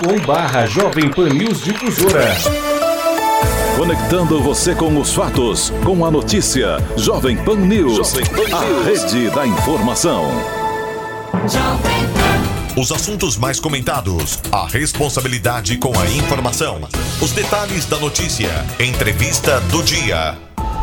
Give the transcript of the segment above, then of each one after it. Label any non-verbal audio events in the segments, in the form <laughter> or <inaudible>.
youtube.com barra Jovem Pan News Difusora. Conectando você com os fatos, com a notícia. Jovem Pan News, Jovem Pan a rede da informação. Os assuntos mais comentados, a responsabilidade com a informação, os detalhes da notícia, entrevista do dia.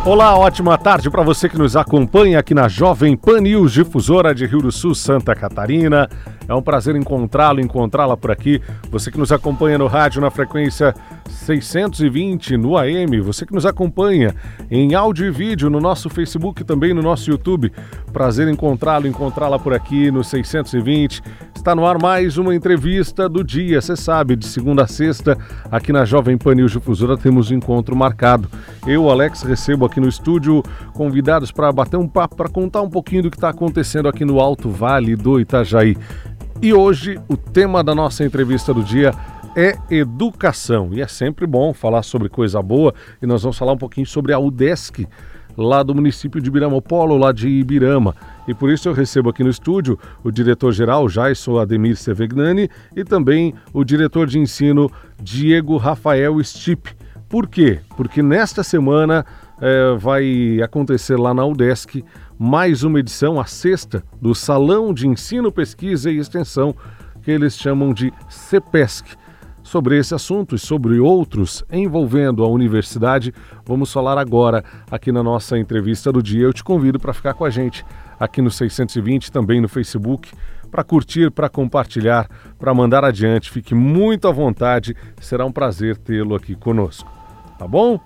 Olá, ótima tarde para você que nos acompanha aqui na Jovem Pan News, difusora de Rio do Sul, Santa Catarina. É um prazer encontrá-lo, encontrá-la por aqui. Você que nos acompanha no rádio na frequência 620 no AM, você que nos acompanha em áudio e vídeo no nosso Facebook também no nosso YouTube. Prazer encontrá-lo, encontrá-la por aqui no 620. Está no ar mais uma entrevista do dia. Você sabe, de segunda a sexta, aqui na Jovem Pan News Difusora temos um encontro marcado. Eu, Alex, recebo aqui no estúdio convidados para bater um papo, para contar um pouquinho do que está acontecendo aqui no Alto Vale do Itajaí. E hoje o tema da nossa entrevista do dia é educação. E é sempre bom falar sobre coisa boa e nós vamos falar um pouquinho sobre a UDESC, lá do município de Ibirama, o polo lá de Ibirama. E por isso eu recebo aqui no estúdio o diretor-geral Jaiso Ademir Sevegnani e também o diretor de ensino Diego Rafael Stipe. Por quê? Porque nesta semana é, vai acontecer lá na UDESC mais uma edição, a sexta, do Salão de Ensino, Pesquisa e Extensão, que eles chamam de CEPESC. Sobre esse assunto e sobre outros envolvendo a universidade, vamos falar agora aqui na nossa entrevista do dia. Eu te convido para ficar com a gente aqui no 620, também no Facebook, para curtir, para compartilhar, para mandar adiante. Fique muito à vontade, será um prazer tê-lo aqui conosco. Tá bom?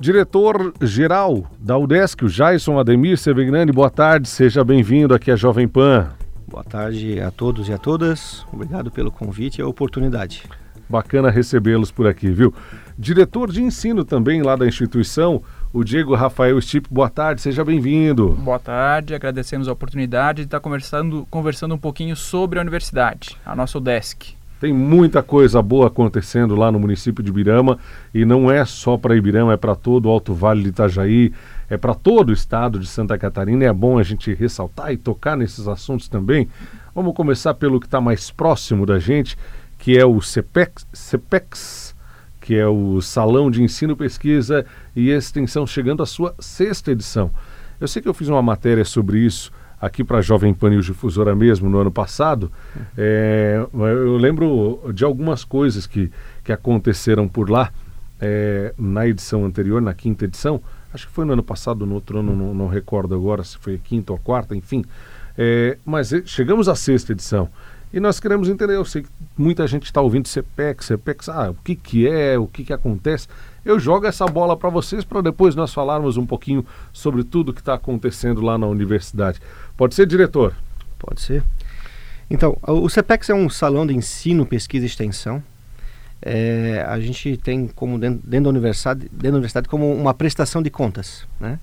Diretor-geral da UDESC, o Jason Ademir Sevegnani, boa tarde, seja bem-vindo aqui à Jovem Pan. Boa tarde a todos e a todas, obrigado pelo convite e a oportunidade. Bacana recebê-los por aqui, viu? Diretor de ensino também lá da instituição, o Diego Rafael Stipe, boa tarde, seja bem-vindo. Boa tarde, agradecemos a oportunidade de estar conversando, conversando um pouquinho sobre a universidade, a nossa UDESC. Tem muita coisa boa acontecendo lá no município de Ibirama e não é só para Ibirama, é para todo o Alto Vale de Itajaí, é para todo o estado de Santa Catarina. É bom a gente ressaltar e tocar nesses assuntos também. Vamos começar pelo que está mais próximo da gente, que é o CEPEX, CEPEX, que é o Salão de Ensino, Pesquisa e Extensão, chegando à sua sexta edição. Eu sei que eu fiz uma matéria sobre isso aqui para a Jovem Pan News Difusora mesmo no ano passado, é, eu lembro de algumas coisas que, que aconteceram por lá é, na edição anterior, na quinta edição, acho que foi no ano passado, no outro ano, não, não recordo agora se foi quinta ou quarta, enfim. É, mas chegamos à sexta edição. E nós queremos entender, eu sei que muita gente está ouvindo CPEX, CPEX, ah, o que, que é, o que, que acontece. Eu jogo essa bola para vocês para depois nós falarmos um pouquinho sobre tudo que está acontecendo lá na universidade. Pode ser, diretor? Pode ser. Então, o CEPEX é um salão de ensino, pesquisa e extensão. É, a gente tem como dentro, dentro, da universidade, dentro da universidade como uma prestação de contas, né?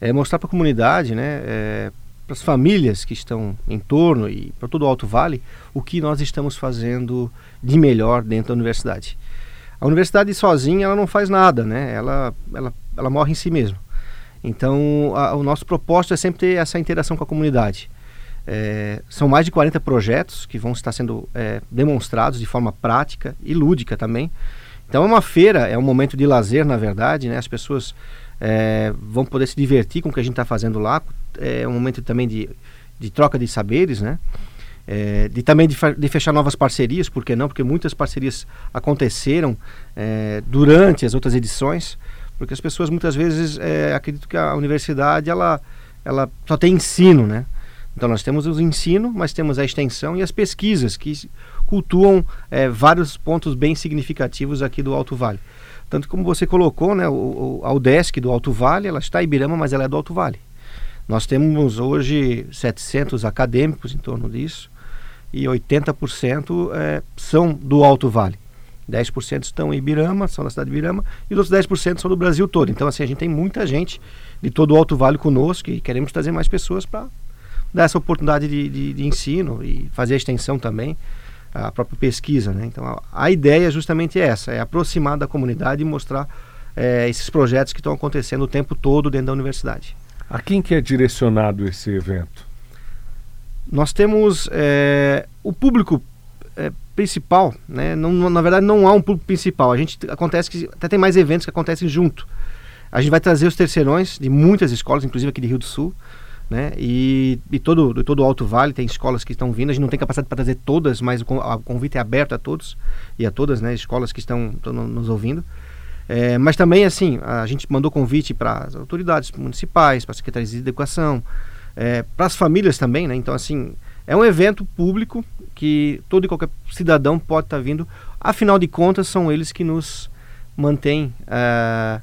É mostrar para a comunidade, né, é, para as famílias que estão em torno e para todo o Alto Vale, o que nós estamos fazendo de melhor dentro da universidade. A universidade sozinha ela não faz nada, né? Ela, ela, ela morre em si mesma. Então, a, o nosso propósito é sempre ter essa interação com a comunidade. É, são mais de 40 projetos que vão estar sendo é, demonstrados de forma prática e lúdica também. Então, é uma feira, é um momento de lazer, na verdade, né? As pessoas é, vão poder se divertir com o que a gente está fazendo lá. É um momento também de, de troca de saberes, né? É, de também de, de, fechar novas parcerias, por que não? Porque muitas parcerias aconteceram é, durante as outras edições, porque as pessoas muitas vezes é, acreditam que a universidade ela, ela só tem ensino, né? Então nós temos o ensino, mas temos a extensão e as pesquisas que cultuam é, vários pontos bem significativos aqui do Alto Vale. Tanto como você colocou, né, o, a UDESC do Alto Vale, ela está em Ibirama, mas ela é do Alto Vale. Nós temos hoje 700 acadêmicos em torno disso e 80% é, são do Alto Vale. 10% estão em Ibirama, são da cidade de Ibirama, e os outros 10% são do Brasil todo. Então, assim, a gente tem muita gente de todo o Alto Vale conosco e queremos trazer mais pessoas para dar essa oportunidade de, de, de, ensino e fazer a extensão também, a própria pesquisa. Né? Então, a, a ideia é justamente essa, é aproximar da comunidade e mostrar é, esses projetos que estão acontecendo o tempo todo dentro da universidade. A quem que é direcionado esse evento? Nós temos é, o público é, principal, né? Não, na verdade não há um público principal. A gente acontece que até tem mais eventos que acontecem junto. A gente vai trazer os terceirões de muitas escolas, inclusive aqui de Rio do Sul, né? E, e todo todo o Alto Vale tem escolas que estão vindo. A gente não tem capacidade para trazer todas, mas o, o convite é aberto a todos e a todas, né? Escolas que estão, estão nos ouvindo. É, mas também assim a gente mandou convite para as autoridades municipais, para as secretarias de educação, é, para as famílias também, né? Então assim é um evento público que todo e qualquer cidadão pode estar tá vindo. Afinal de contas, são eles que nos mantêm uh,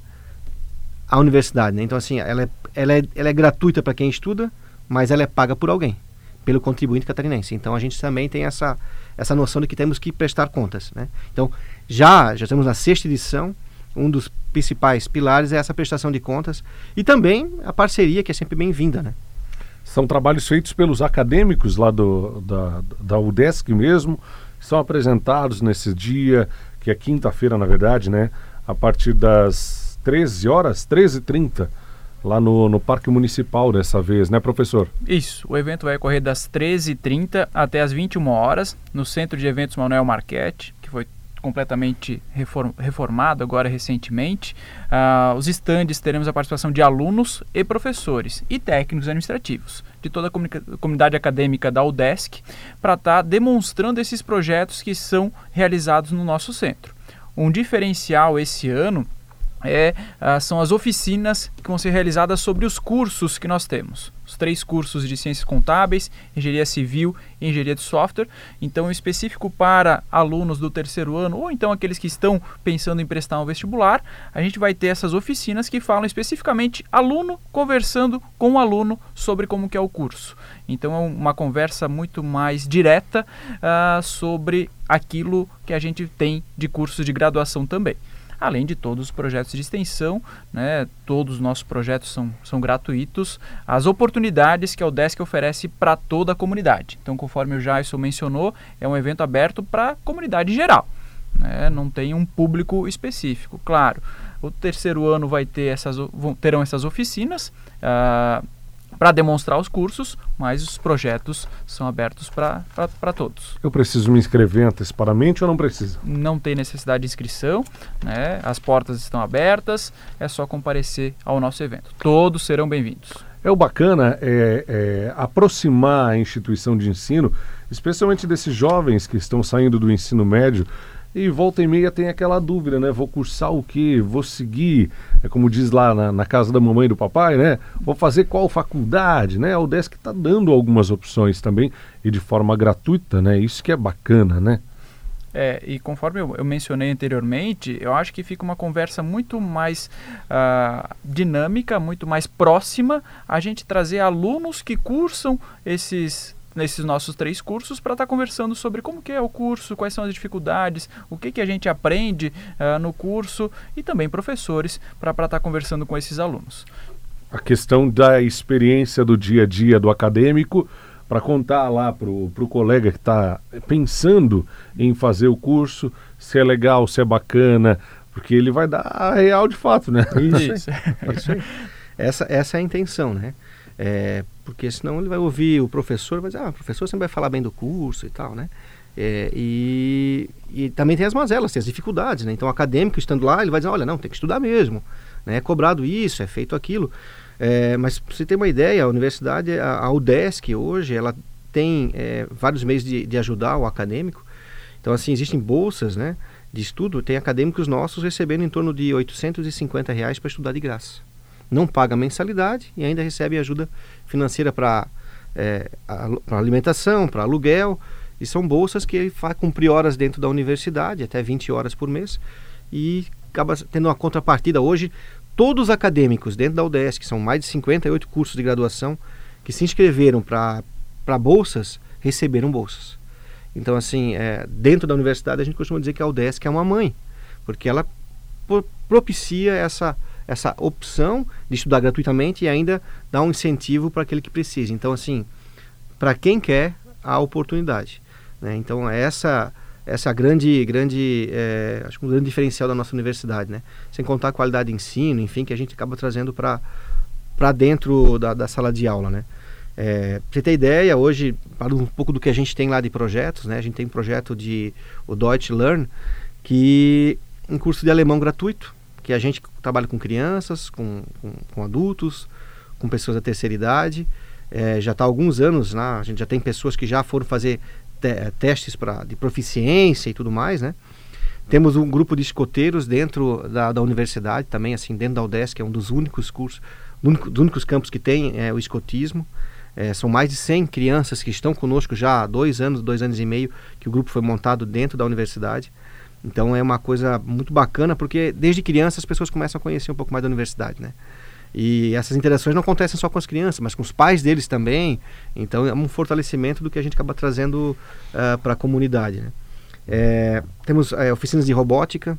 a universidade. Né? Então, assim, ela é, ela é, ela é gratuita para quem estuda, mas ela é paga por alguém, pelo contribuinte catarinense. Então, a gente também tem essa, essa noção de que temos que prestar contas. Né? Então, já, já estamos na sexta edição. Um dos principais pilares é essa prestação de contas e também a parceria, que é sempre bem-vinda. Né? São trabalhos feitos pelos acadêmicos lá do, da, da UDESC mesmo, são apresentados nesse dia, que é quinta-feira, na verdade, né? A partir das 13 horas, 13h30, lá no, no Parque Municipal dessa vez, né, professor? Isso, o evento vai ocorrer das 13h30 até as 21 horas no Centro de Eventos Manuel Marquete, completamente reform, reformado agora recentemente. Uh, os estandes teremos a participação de alunos e professores e técnicos administrativos de toda a comunidade acadêmica da UDESC para estar tá demonstrando esses projetos que são realizados no nosso centro. Um diferencial esse ano é, uh, são as oficinas que vão ser realizadas sobre os cursos que nós temos. Os três cursos de ciências contábeis, engenharia civil e engenharia de software. Então, específico para alunos do terceiro ano ou então aqueles que estão pensando em prestar um vestibular, a gente vai ter essas oficinas que falam especificamente aluno conversando com o aluno sobre como que é o curso. Então, é uma conversa muito mais direta uh, sobre aquilo que a gente tem de cursos de graduação também além de todos os projetos de extensão, né? todos os nossos projetos são, são gratuitos, as oportunidades que a UDESC oferece para toda a comunidade. Então, conforme o Jason mencionou, é um evento aberto para a comunidade geral. Né? Não tem um público específico. Claro, o terceiro ano vai ter essas, terão essas oficinas. Uh, para demonstrar os cursos, mas os projetos são abertos para todos. Eu preciso me inscrever antecipadamente ou não preciso? Não tem necessidade de inscrição, né? as portas estão abertas, é só comparecer ao nosso evento. Todos serão bem-vindos. É o bacana é, é, aproximar a instituição de ensino, especialmente desses jovens que estão saindo do ensino médio e volta e meia tem aquela dúvida, né? Vou cursar o quê? Vou seguir, é como diz lá na, na casa da mamãe e do papai, né? Vou fazer qual faculdade, né? A UDESC está dando algumas opções também e de forma gratuita, né? Isso que é bacana, né? É, e conforme eu, eu, mencionei anteriormente, eu acho que fica uma conversa muito mais uh, dinâmica, muito mais próxima, a gente trazer alunos que cursam esses nesses nossos três cursos para estar tá conversando sobre como que é o curso, quais são as dificuldades, o que, que a gente aprende uh, no curso e também professores para estar tá conversando com esses alunos. A questão da experiência do dia a dia do acadêmico para contar lá para o colega que está pensando em fazer o curso se é legal, se é bacana, porque ele vai dar a real de fato, né? Isso, <laughs> isso aí. Essa, essa é a intenção, né? É, porque senão ele vai ouvir o professor vai dizer, ah, o professor sempre vai falar bem do curso e tal, né? É, e, e também tem as mazelas, tem as dificuldades, né? Então o acadêmico estando lá, ele vai dizer, olha, não, tem que estudar mesmo, né? É cobrado isso, é feito aquilo. É, mas para você ter uma ideia, a universidade, a, a UDESC hoje, ela tem é, vários meios de, de ajudar o acadêmico. Então, assim, existem bolsas, né? De estudo, tem acadêmicos nossos recebendo em torno de 850 reais para estudar de graça não paga mensalidade e ainda recebe ajuda financeira para é, alimentação, para aluguel. E são bolsas que ele faz cumprir horas dentro da universidade, até 20 horas por mês, e acaba tendo uma contrapartida. Hoje, todos os acadêmicos dentro da UDES, que são mais de 58 cursos de graduação, que se inscreveram para bolsas, receberam bolsas. Então, assim, é, dentro da universidade, a gente costuma dizer que a UDESC é uma mãe, porque ela propicia essa essa opção de estudar gratuitamente e ainda dá um incentivo para aquele que precisa. Então, assim, para quem quer, a oportunidade. Né? Então, essa essa grande grande é, acho que um grande diferencial da nossa universidade, né? Sem contar a qualidade de ensino, enfim, que a gente acaba trazendo para para dentro da, da, sala de aula, né? É, você ter ideia, hoje, para um pouco do que a gente tem lá de projetos, né? A gente tem um projeto de o Deutsch Learn, que um curso de alemão gratuito, que a gente trabalha com crianças, com, com, com adultos, com pessoas da terceira idade. É, já está há alguns anos lá, a gente já tem pessoas que já foram fazer te testes pra, de proficiência e tudo mais, né? Temos um grupo de escoteiros dentro da, da universidade também, assim, dentro da UDESC, é um dos únicos cursos, único, dos únicos campos que tem é, o escotismo. É, são mais de 100 crianças que estão conosco já há dois anos, dois anos e meio, que o grupo foi montado dentro da universidade. Então é uma coisa muito bacana, porque desde criança as pessoas começam a conhecer um pouco mais da universidade, né? E essas interações não acontecem só com as crianças, mas com os pais deles também. Então é um fortalecimento do que a gente acaba trazendo uh, para a comunidade. Né? É, temos é, oficinas de robótica,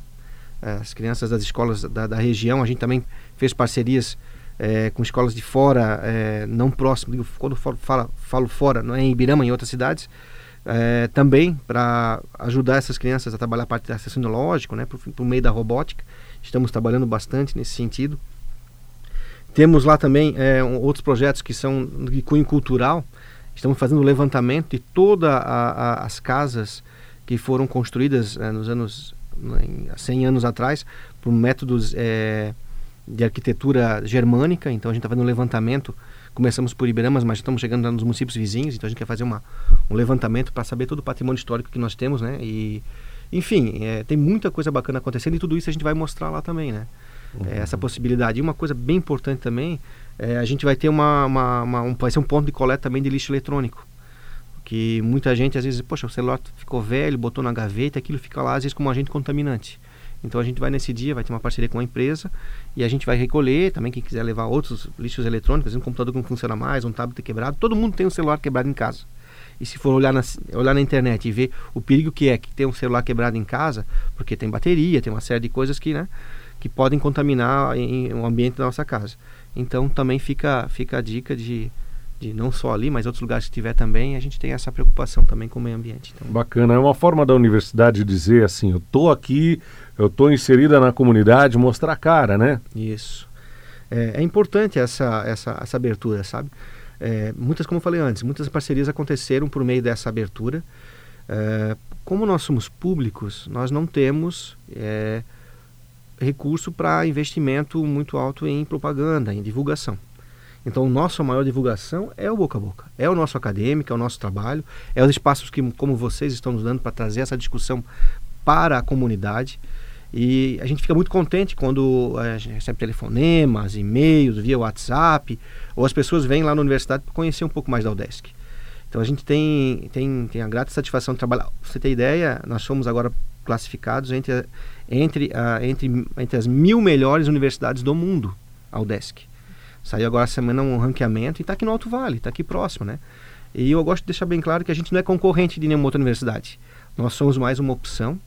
as crianças das escolas da, da, região, a gente também fez parcerias é, com escolas de fora, é, não próximo, quando falo, falo, falo fora, não é em Ibirama, em outras cidades, é, também para ajudar essas crianças a trabalhar a parte de raciocínio lógico, né, por, meio da robótica. Estamos trabalhando bastante nesse sentido. Temos lá também é, um, outros projetos que são de cunho cultural. Estamos fazendo o levantamento de todas as casas que foram construídas é, nos anos, há 100 anos atrás, por métodos de arquitetura germânica, então a gente está fazendo um levantamento. Começamos por Iberamas, mas estamos chegando nos municípios vizinhos, então a gente quer fazer uma, um levantamento para saber todo o patrimônio histórico que nós temos, né? E, enfim, é, tem muita coisa bacana acontecendo e tudo isso a gente vai mostrar lá também, né? Uhum. É, essa possibilidade. E uma coisa bem importante também, é, a gente vai ter uma, uma, uma, um, vai ser um ponto de coleta também de lixo eletrônico. Que muita gente às vezes, poxa, o celular ficou velho, botou na gaveta, aquilo fica lá às vezes como um agente contaminante. Então a gente vai nesse dia, vai ter uma parceria com a empresa e a gente vai recolher, também quem quiser levar outros lixos eletrônicos, um computador que não funciona mais, um tablet quebrado, todo mundo tem um celular quebrado em casa. E se for olhar na, olhar na internet e ver o perigo que é que tem um celular quebrado em casa, porque tem bateria, tem uma série de coisas que, né, que podem contaminar em, o ambiente da nossa casa. Então também fica, fica a dica de de não só ali, mas outros lugares que tiver também, a gente tem essa preocupação também com o meio ambiente. Então. Bacana, é uma forma da universidade dizer assim, eu estou aqui, eu estou inserida na comunidade, mostrar a cara, né? Isso. É, é importante essa, essa, essa abertura, sabe? É, muitas, como eu falei antes, muitas parcerias aconteceram por meio dessa abertura. É, como nós somos públicos, nós não temos é, recurso para investimento muito alto em propaganda, em divulgação. Então, nossa maior divulgação é o boca a boca, é o nosso acadêmico, é o nosso trabalho, é os espaços que, como vocês estão nos dando para trazer essa discussão para a comunidade. E a gente fica muito contente quando a gente recebe telefonemas, e-mails, via WhatsApp, ou as pessoas vêm lá na universidade para conhecer um pouco mais da UDESC. Então a gente tem, tem, tem a grata satisfação de trabalhar. Pra você ter ideia, nós somos agora classificados entre, entre, entre, entre as mil melhores universidades do mundo, a UDESC. Saiu agora essa semana um ranqueamento e está aqui no Alto Vale, está aqui próximo, né? E eu gosto de deixar bem claro que a gente não é concorrente de nenhuma outra universidade. Nós somos mais uma opção.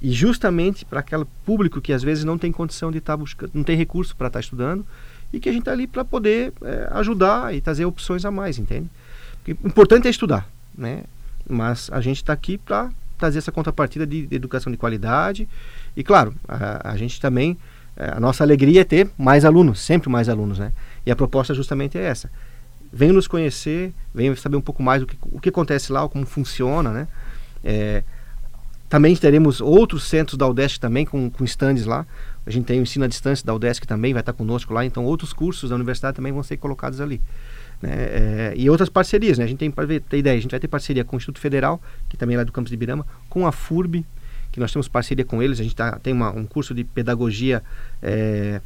E justamente para aquele público que às vezes não tem condição de estar tá buscando, não tem recurso para estar tá estudando, e que a gente está ali para poder é, ajudar e trazer opções a mais, entende? O importante é estudar, né? Mas a gente está aqui para trazer essa contrapartida de, de, educação de qualidade. E claro, a, a gente também a nossa alegria é ter mais alunos, sempre mais alunos, né? E a proposta justamente é essa. Venham nos conhecer, venham saber um pouco mais o que, o que acontece lá, como funciona, né? É, também teremos outros centros da UDESC também com, com stands lá. A gente tem o ensino à distância da UDESC também, vai estar conosco lá. Então outros cursos da universidade também vão ser colocados ali. Né? É, e outras parcerias, né? A gente tem, para ter ideia, a gente vai ter parceria com o Instituto Federal, que também é lá do campus de Ibirama, com a FURB, que nós temos parceria com eles. A gente tá, tem uma, um curso de pedagogia é,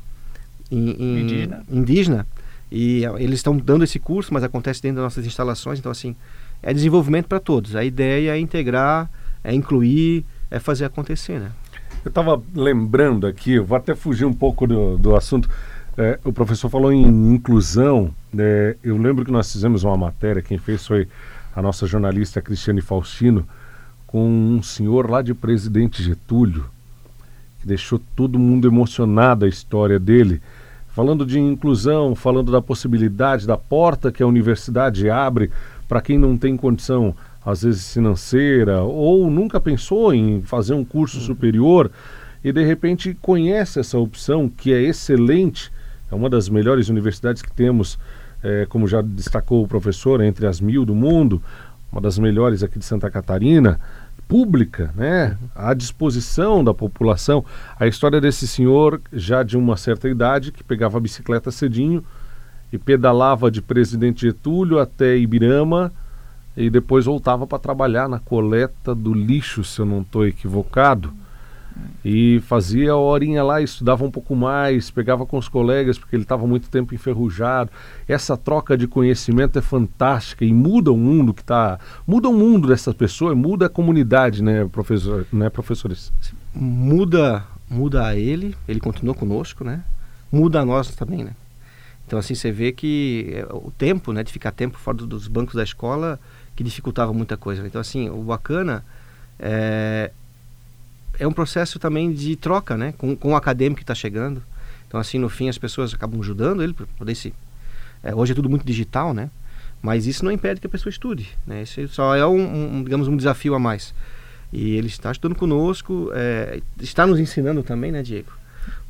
em, em, indígena. indígena. e eles estão dando esse curso, mas acontece dentro das nossas instalações. Então, assim, é desenvolvimento para todos. A ideia é integrar, é incluir, é fazer acontecer, né? Eu estava lembrando aqui, eu vou até fugir um pouco do, do assunto. É, o professor falou em inclusão. É, eu lembro que nós fizemos uma matéria, quem fez foi a nossa jornalista Cristiane Faustino, com um senhor lá de Presidente Getúlio, que deixou todo mundo emocionado a história dele, falando de inclusão, falando da possibilidade da porta que a universidade abre para quem não tem condição, às vezes financeira, ou nunca pensou em fazer um curso superior e de repente conhece essa opção que é excelente, é uma das melhores universidades que temos é, como já destacou o professor, entre as mil do mundo, uma das melhores aqui de Santa Catarina, pública, né, à disposição da população. A história desse senhor, já de uma certa idade, que pegava a bicicleta cedinho e pedalava de Presidente Getúlio até Ibirama e depois voltava para trabalhar na coleta do lixo, se eu não estou equivocado. E fazia a horinha lá, estudava um pouco mais, pegava com os colegas, porque ele estava muito tempo enferrujado. Essa troca de conhecimento é fantástica e muda o mundo que está. Muda o mundo dessas pessoas, muda a comunidade, né, professor, né, professores? Muda, muda a ele, ele continua conosco, né? Muda a nós também, né? Então assim você vê que é, o tempo, né, de ficar tempo fora dos bancos da escola que dificultava muita coisa. Então, assim, o bacana é, é um processo também de troca, né? Com, com o acadêmico que está chegando. Então, assim, no fim, as pessoas acabam ajudando ele para poder se... É, hoje é tudo muito digital, né? Mas isso não impede que a pessoa estude, né? Isso só é um, um digamos, um desafio a mais. E ele está estudando conosco, é, está nos ensinando também, né, Diego?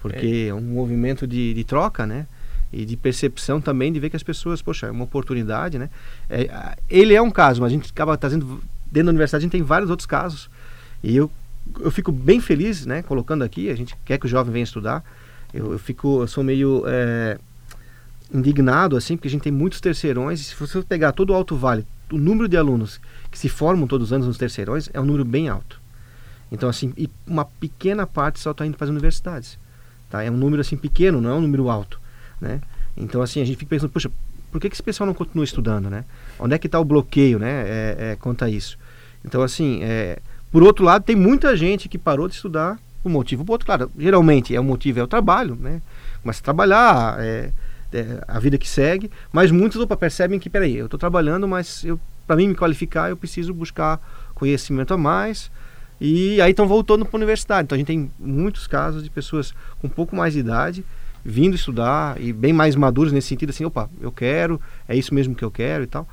Porque é, é um movimento de, de troca, né? e de percepção também de ver que as pessoas, poxa, é uma oportunidade, né? É, ele é um caso, mas a gente acaba trazendo dentro da universidade a gente tem vários outros casos e eu eu fico bem feliz, né? Colocando aqui, a gente quer que o jovem venha estudar. Eu, eu fico, eu sou meio é, indignado assim, porque a gente tem muitos terceirões. E se você pegar todo o Alto Vale, o número de alunos que se formam todos os anos nos terceirões é um número bem alto. Então assim, e uma pequena parte só está indo para as universidades. Tá? É um número assim pequeno, não é um número alto. Né? Então, assim, a gente fica pensando, poxa, por que, que esse pessoal não continua estudando, né? Onde é que está o bloqueio, né, é, é, quanto a isso? Então, assim, é, por outro lado, tem muita gente que parou de estudar por motivo por outro. Claro, geralmente é o motivo é o trabalho, né? Começa a trabalhar, é, é, a vida que segue, mas muitos opa, percebem que, peraí, eu estou trabalhando, mas para mim me qualificar, eu preciso buscar conhecimento a mais, e aí estão voltando para a universidade. Então a gente tem muitos casos de pessoas com um pouco mais de idade vindo estudar e bem mais maduros nesse sentido assim, opa, eu quero, é isso mesmo que eu quero e tal.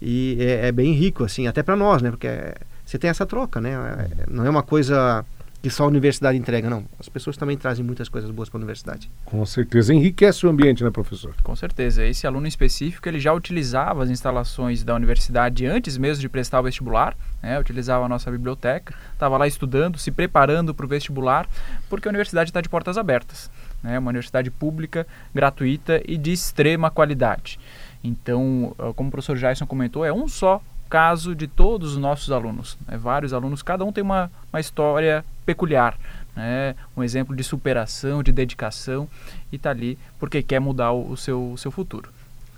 E é, é bem rico assim, até para nós, né? Porque é, você tem essa troca, né? É, não é uma coisa que só a universidade entrega, não. As pessoas também trazem muitas coisas boas para a universidade. Com certeza. Enriquece o ambiente, né, professor? Com certeza. Esse aluno específico, ele já utilizava as instalações da universidade antes mesmo de prestar o vestibular, né? utilizava a nossa biblioteca, estava lá estudando, se preparando para o vestibular, porque a universidade está de portas abertas né, uma universidade pública, gratuita e de extrema qualidade. Então, ah, como o professor Jason comentou, é um só caso de todos os nossos alunos. Né, vários alunos, cada um tem uma, uma história peculiar, né, um exemplo de superação, de dedicação e está ali porque quer mudar o, o, seu, o seu futuro.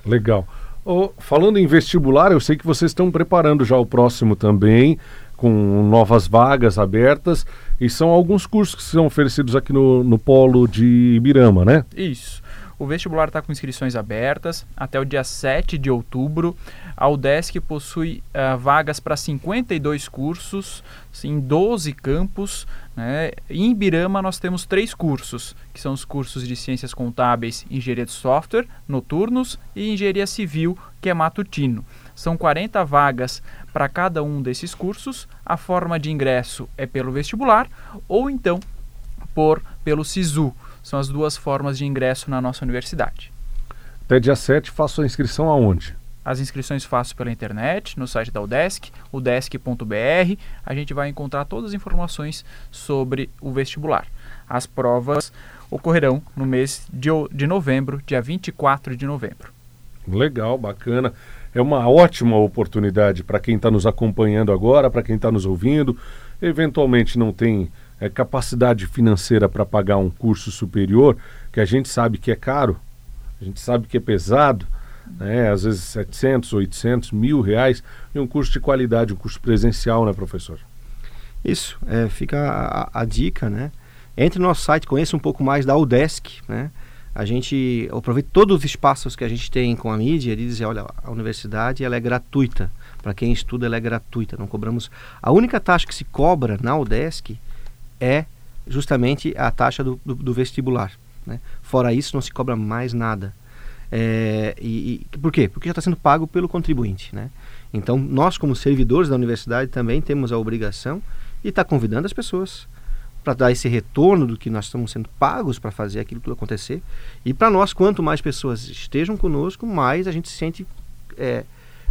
Legal. Oh, falando em vestibular, eu sei que vocês estão preparando já o próximo também com novas vagas abertas e são alguns cursos que são oferecidos aqui no, no polo de Ibirama, né? Isso. O vestibular está com inscrições abertas até o dia 7 de outubro. A UDESC possui uh, vagas para 52 cursos em 12 campos. Né? Em Ibirama nós temos três cursos, que são os cursos de Ciências Contábeis, Engenharia de Software, noturnos, e Engenharia Civil, que é matutino. São 40 vagas para cada um desses cursos. A forma de ingresso é pelo vestibular ou então por pelo SISU. São as duas formas de ingresso na nossa universidade. Até dia 7 faço a inscrição aonde? As inscrições faço pela internet, no site da UDESC, udesc.br. A gente vai encontrar todas as informações sobre o vestibular. As provas ocorrerão no mês de, de novembro, dia 24 de novembro. Legal, bacana é uma ótima oportunidade para quem está nos acompanhando agora, para quem está nos ouvindo, eventualmente não tem é, capacidade financeira para pagar um curso superior, que a gente sabe que é caro, a gente sabe que é pesado, né? às vezes 700, 800, mil reais, e um curso de qualidade, um curso presencial, né, professor? Isso, é, fica a, a, dica, né? Entre no nosso site, conheça um pouco mais da UDESC, né? a gente aproveita todos os espaços que a gente tem com a mídia e dizer, olha, a universidade ela é gratuita. Para quem estuda, ela é gratuita. Não cobramos. A única taxa que se cobra na UDESC é justamente a taxa do, do, do vestibular. Né? Fora isso, não se cobra mais nada. É, e, e, por quê? Porque já está sendo pago pelo contribuinte. Né? Então, nós, como servidores da universidade, também temos a obrigação de estar tá convidando as pessoas para dar esse retorno do que nós estamos sendo pagos para fazer aquilo tudo acontecer. E para nós, quanto mais pessoas estejam conosco, mais a gente se sente é,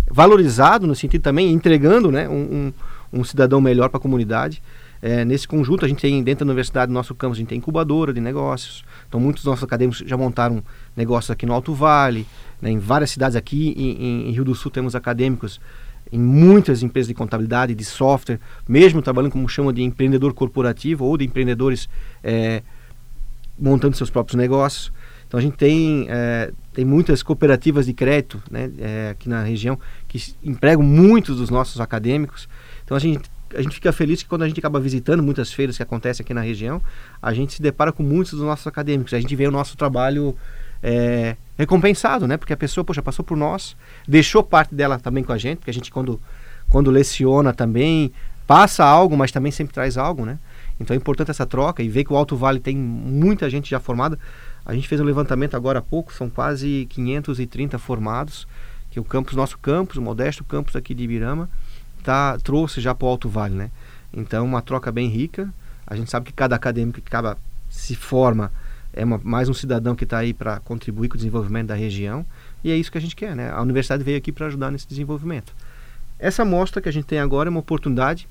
valorizado, no sentido também entregando né, um, um, um cidadão melhor para a comunidade. É, nesse conjunto, a gente tem dentro da universidade, no nosso campus, a gente tem incubadora de negócios. Então, muitos dos nossos acadêmicos já montaram negócios aqui no Alto Vale, né, em várias cidades aqui. Em, em Rio do Sul, temos acadêmicos em muitas empresas de contabilidade, de software, mesmo trabalhando como chama de empreendedor corporativo ou de empreendedores é, montando seus próprios negócios. Então a gente tem, é, tem muitas cooperativas de crédito né, é, aqui na região que empregam muitos dos nossos acadêmicos. Então a gente, a gente fica feliz que quando a gente acaba visitando muitas feiras que acontecem aqui na região, a gente se depara com muitos dos nossos acadêmicos. A gente vê o nosso trabalho é, recompensado, né? Porque a pessoa, poxa, passou por nós, deixou parte dela também com a gente, porque a gente quando, quando leciona também passa algo, mas também sempre traz algo, né? Então é importante essa troca e ver que o Alto Vale tem muita gente já formada. A gente fez um levantamento agora há pouco, são quase 530 formados, que o campus, nosso campus, o modesto campus aqui de Ibirama, tá, trouxe já para o Alto Vale, né? Então uma troca bem rica. A gente sabe que cada acadêmico que acaba se forma é uma, mais um cidadão que está aí para contribuir com o desenvolvimento da região e é isso que a gente quer, né? A universidade veio aqui para ajudar nesse desenvolvimento. Essa mostra que a gente tem agora é uma oportunidade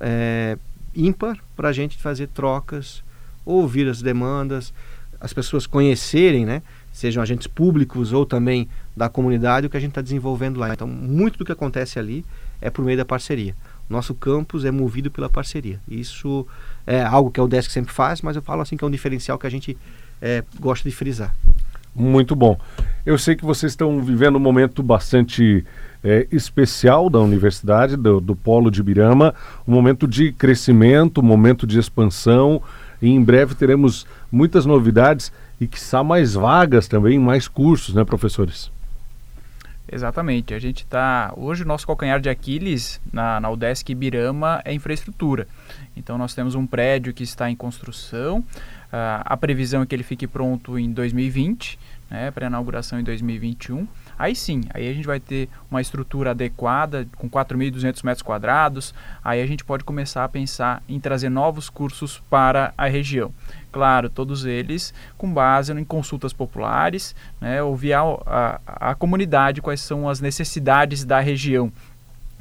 é, ímpar para a gente fazer trocas, ouvir as demandas, as pessoas conhecerem, né? Sejam agentes públicos ou também da comunidade o que a gente está desenvolvendo lá. Então, muito do que acontece ali é por meio da parceria. Nosso campus é movido pela parceria. Isso é algo que o Desk sempre faz, mas eu falo assim que é um diferencial que a gente é, gosta de frisar. Muito bom. Eu sei que vocês estão vivendo um momento bastante é, especial da universidade, do, do Polo de Birama, um momento de crescimento, um momento de expansão, e em breve teremos muitas novidades e que mais vagas também, mais cursos, né, professores? Exatamente. A gente está. Hoje o nosso calcanhar de Aquiles na, na UDESC Ibirama é infraestrutura. Então nós temos um prédio que está em construção. Uh, a previsão é que ele fique pronto em 2020, né, para inauguração em 2021. Aí sim, aí a gente vai ter uma estrutura adequada, com 4.200 metros quadrados, aí a gente pode começar a pensar em trazer novos cursos para a região. Claro, todos eles com base em consultas populares, né, ouvir a, a, a comunidade quais são as necessidades da região.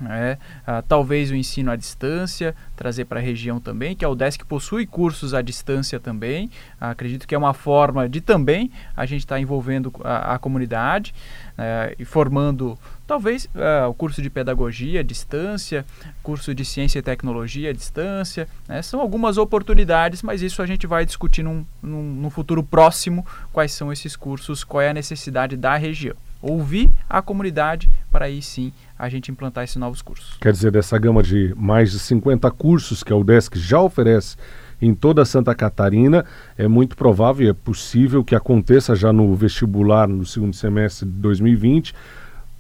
É, ah, talvez o ensino à distância, trazer para a região também, que a UDESC possui cursos à distância também. Ah, acredito que é uma forma de também a gente estar tá envolvendo a, a comunidade é, e formando talvez é, o curso de pedagogia à distância, curso de ciência e tecnologia à distância. Né? São algumas oportunidades, mas isso a gente vai discutir num, num, num futuro próximo quais são esses cursos, qual é a necessidade da região ouvir a comunidade para aí sim a gente implantar esses novos cursos. Quer dizer, dessa gama de mais de 50 cursos que a UDESC já oferece em toda Santa Catarina, é muito provável e é possível que aconteça já no vestibular no segundo semestre de 2020,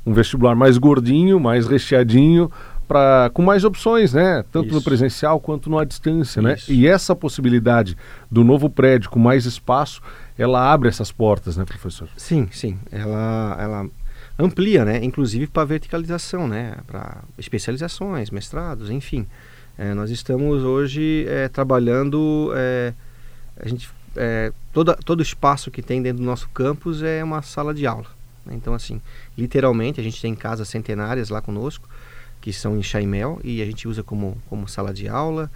um vestibular mais gordinho, mais recheadinho, pra, com mais opções, né? Tanto Isso. no presencial quanto no à distância, né? E essa possibilidade do novo prédio com mais espaço ela abre essas portas, né, professor? Sim, sim. Ela, ela amplia, né, inclusive para verticalização, né, para especializações, mestrados, enfim. É, nós estamos hoje é, trabalhando, é, a gente, é, toda, todo espaço que tem dentro do nosso campus é uma sala de aula. Né? Então, assim, literalmente, a gente tem casas centenárias lá conosco, que são em Chaimel, e a gente usa como, como sala de aula.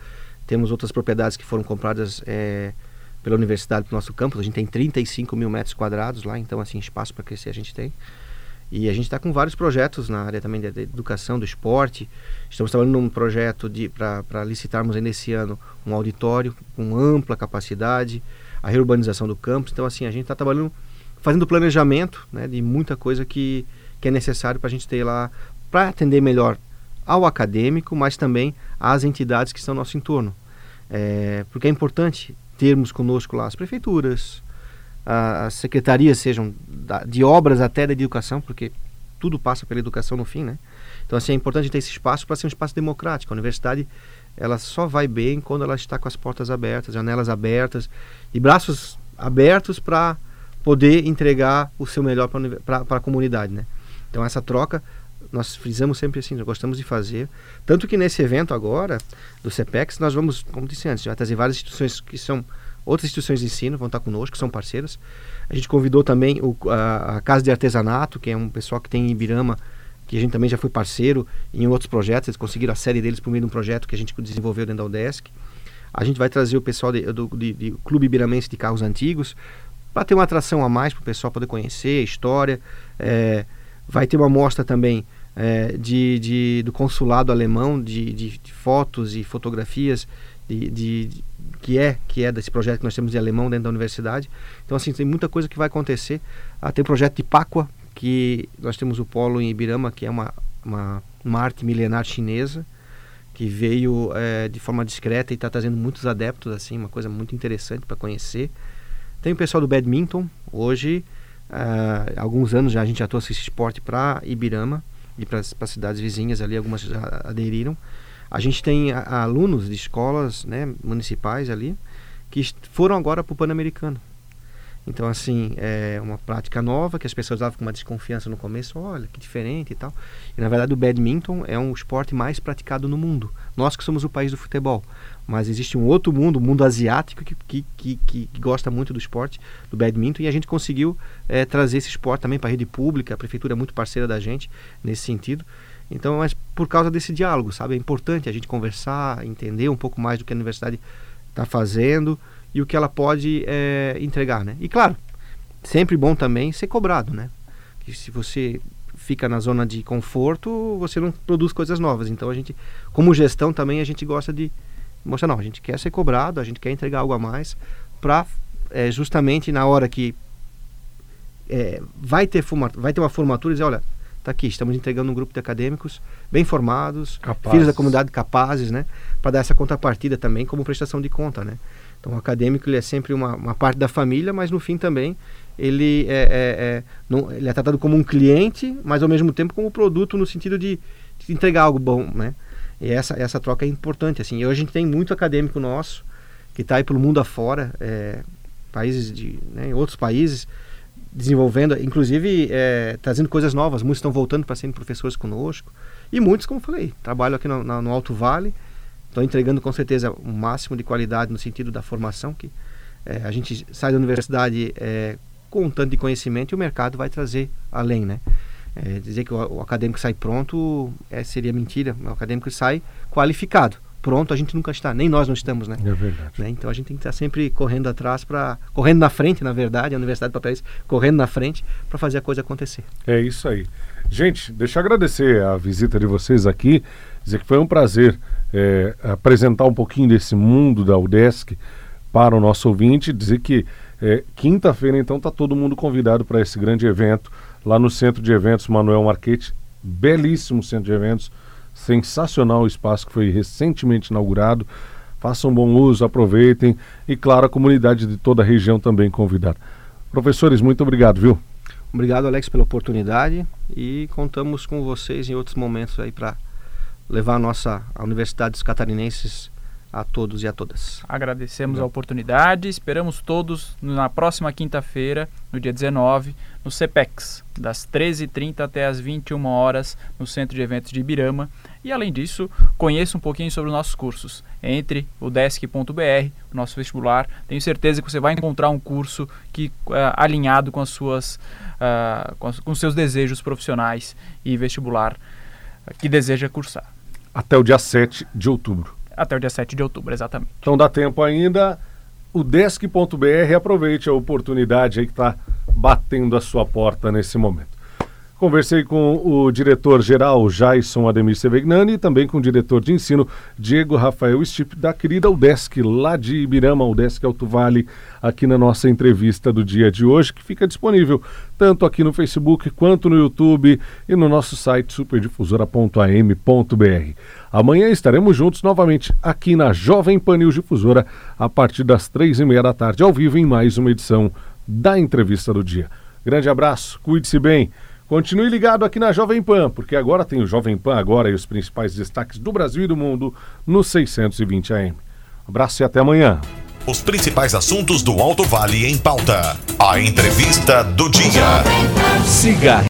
Temos outras propriedades que foram compradas é, pela universidade para o nosso campus. A gente tem 35 mil metros quadrados lá, então assim, espaço para crescer a gente tem. E a gente está com vários projetos na área também da educação, do esporte. Estamos trabalhando num projeto para licitarmos ainda esse ano um auditório com ampla capacidade, a reurbanização do campus. Então, assim, a gente está trabalhando, fazendo planejamento né, de muita coisa que, que é necessário para a gente ter lá, para atender melhor ao acadêmico, mas também às entidades que estão no nosso entorno. É, porque é importante termos conosco lá as prefeituras, as secretarias, sejam de obras até da educação, porque tudo passa pela educação no fim, né? Então, assim, é importante ter esse espaço para ser um espaço democrático. A universidade, ela só vai bem quando ela está com as portas abertas, janelas abertas e braços abertos para poder entregar o seu melhor para a comunidade, né? Então, essa troca nós frisamos sempre assim, nós gostamos de fazer. Tanto que nesse evento agora, do CEPEX, nós vamos, como disse antes, vai trazer várias instituições que são outras instituições de ensino, vão estar conosco, que são parceiras. A gente convidou também o, a, a, Casa de Artesanato, que é um pessoal que tem em Ibirama, que a gente também já foi parceiro em outros projetos, eles conseguiram a série deles por meio de um projeto que a gente desenvolveu dentro da UDESC. A gente vai trazer o pessoal de, do de, de Clube Ibiramense de Carros Antigos, para ter uma atração a mais para o pessoal poder conhecer a história. É, vai ter uma mostra também é, de, de, do consulado alemão de, de, de fotos e fotografias de, de, que é que é desse projeto que nós temos de alemão dentro da universidade. Então assim tem muita coisa que vai acontecer. Ah, tem o projeto de Páqua que nós temos o polo em Ibirama que é uma uma, uma arte milenar chinesa que veio é, de forma discreta e está trazendo muitos adeptos assim uma coisa muito interessante para conhecer. Tem o pessoal do badminton hoje Uh, alguns anos já a gente trouxe esse esporte para Ibirama e para as cidades vizinhas ali, algumas aderiram. A gente tem a, alunos de escolas né, municipais ali que foram agora para o Pan-Americano. Então, assim, é uma prática nova que as pessoas davam com uma desconfiança no começo, olha, que diferente e tal. E, na verdade, o badminton é um esporte mais praticado no mundo. Nós que somos o país do futebol. Mas existe um outro mundo, o mundo asiático, que, que, que, que, gosta muito do esporte, do badminton, e a gente conseguiu é, trazer esse esporte também para a rede pública, a prefeitura é muito parceira da gente nesse sentido. Então, mas por causa desse diálogo, sabe? É importante a gente conversar, entender um pouco mais do que a universidade está fazendo, e o que ela pode é, entregar, né? E claro, sempre bom também ser cobrado, né? Que se você fica na zona de conforto, você não produz coisas novas. Então a gente, como gestão também a gente gosta de mostrar não, a gente quer ser cobrado, a gente quer entregar algo a mais para é, justamente na hora que é, vai ter vai ter uma formatura e dizer, olha, tá aqui, estamos entregando um grupo de acadêmicos bem formados, capazes. filhos da comunidade capazes, né, para dar essa contrapartida também como prestação de conta, né? Então, o acadêmico ele é sempre uma, uma parte da família, mas no fim também ele é, é, é, não, ele é tratado como um cliente, mas ao mesmo tempo como produto no sentido de, de entregar algo bom, né? E essa, essa troca é importante, assim. E hoje a gente tem muito acadêmico nosso que está aí pelo mundo afora, é, países de, né, em outros países, desenvolvendo, inclusive é, trazendo coisas novas. Muitos estão voltando para serem professores conosco. E muitos, como falei, trabalham aqui no, no Alto Vale, Estão entregando com certeza o um máximo de qualidade no sentido da formação, que é, a gente sai da universidade é, com um tanto de conhecimento e o mercado vai trazer além, né? É, dizer que o, o, acadêmico sai pronto é, seria mentira. O acadêmico sai qualificado. Pronto, a gente nunca está, nem nós não estamos, né? É verdade. Né? Então a gente tem que estar sempre correndo atrás para correndo na frente, na verdade, a Universidade de Papéis correndo na frente para fazer a coisa acontecer. É isso aí. Gente, deixa eu agradecer a visita de vocês aqui, dizer que foi um prazer é, apresentar um pouquinho desse mundo da UDESC para o nosso ouvinte, dizer que é, quinta-feira então está todo mundo convidado para esse grande evento lá no Centro de Eventos Manuel Marquete, belíssimo centro de eventos, sensacional o espaço que foi recentemente inaugurado. Façam bom uso, aproveitem e claro a comunidade de toda a região também convidada. Professores, muito obrigado, viu? Obrigado, Alex, pela oportunidade e contamos com vocês em outros momentos aí para levar a nossa a Universidade dos Catarinenses a todos e a todas. Agradecemos a oportunidade, esperamos todos na próxima quinta-feira, no dia 19, no CEPEX, das 13h30 até as 21 horas, no Centro de Eventos de Ibirama. E além disso, conheça um pouquinho sobre os nossos cursos. Entre o desk.br, o nosso vestibular, tenho certeza que você vai encontrar um curso que uh, alinhado com as suas uh, com, as, com seus desejos profissionais e vestibular que deseja cursar. Até o dia 7 de outubro. Até o dia 7 de outubro, exatamente. Então dá tempo ainda. O desk.br, aproveite a oportunidade aí que está batendo a sua porta nesse momento. Conversei com o diretor-geral Jason Ademir Sevegnani e também com o diretor de ensino Diego Rafael Stipe, da querida UDESC, lá de Ibirama, UDESC Alto Vale, aqui na nossa entrevista do dia de hoje, que fica disponível tanto aqui no Facebook quanto no YouTube e no nosso site superdifusora.am.br. Amanhã estaremos juntos novamente aqui na Jovem Pan News Difusora, a partir das três e meia da tarde, ao vivo, em mais uma edição da Entrevista do Dia. Grande abraço, cuide-se bem. Continue ligado aqui na Jovem Pan, porque agora tem o Jovem Pan agora e os principais destaques do Brasil e do mundo no 620 AM. Um abraço e até amanhã. Os principais assuntos do Alto Vale em pauta. A entrevista do dia. Siga